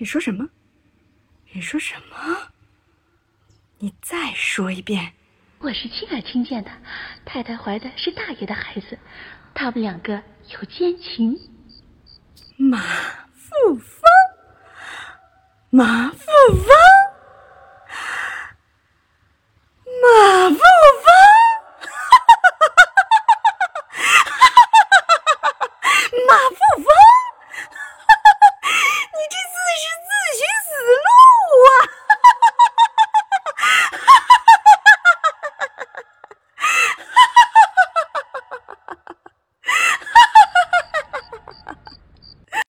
你说什么？你说什么？你再说一遍，我是亲耳听见的。太太怀的是大爷的孩子，他们两个有奸情。马富芳。马富芳。马富芳。马富芳。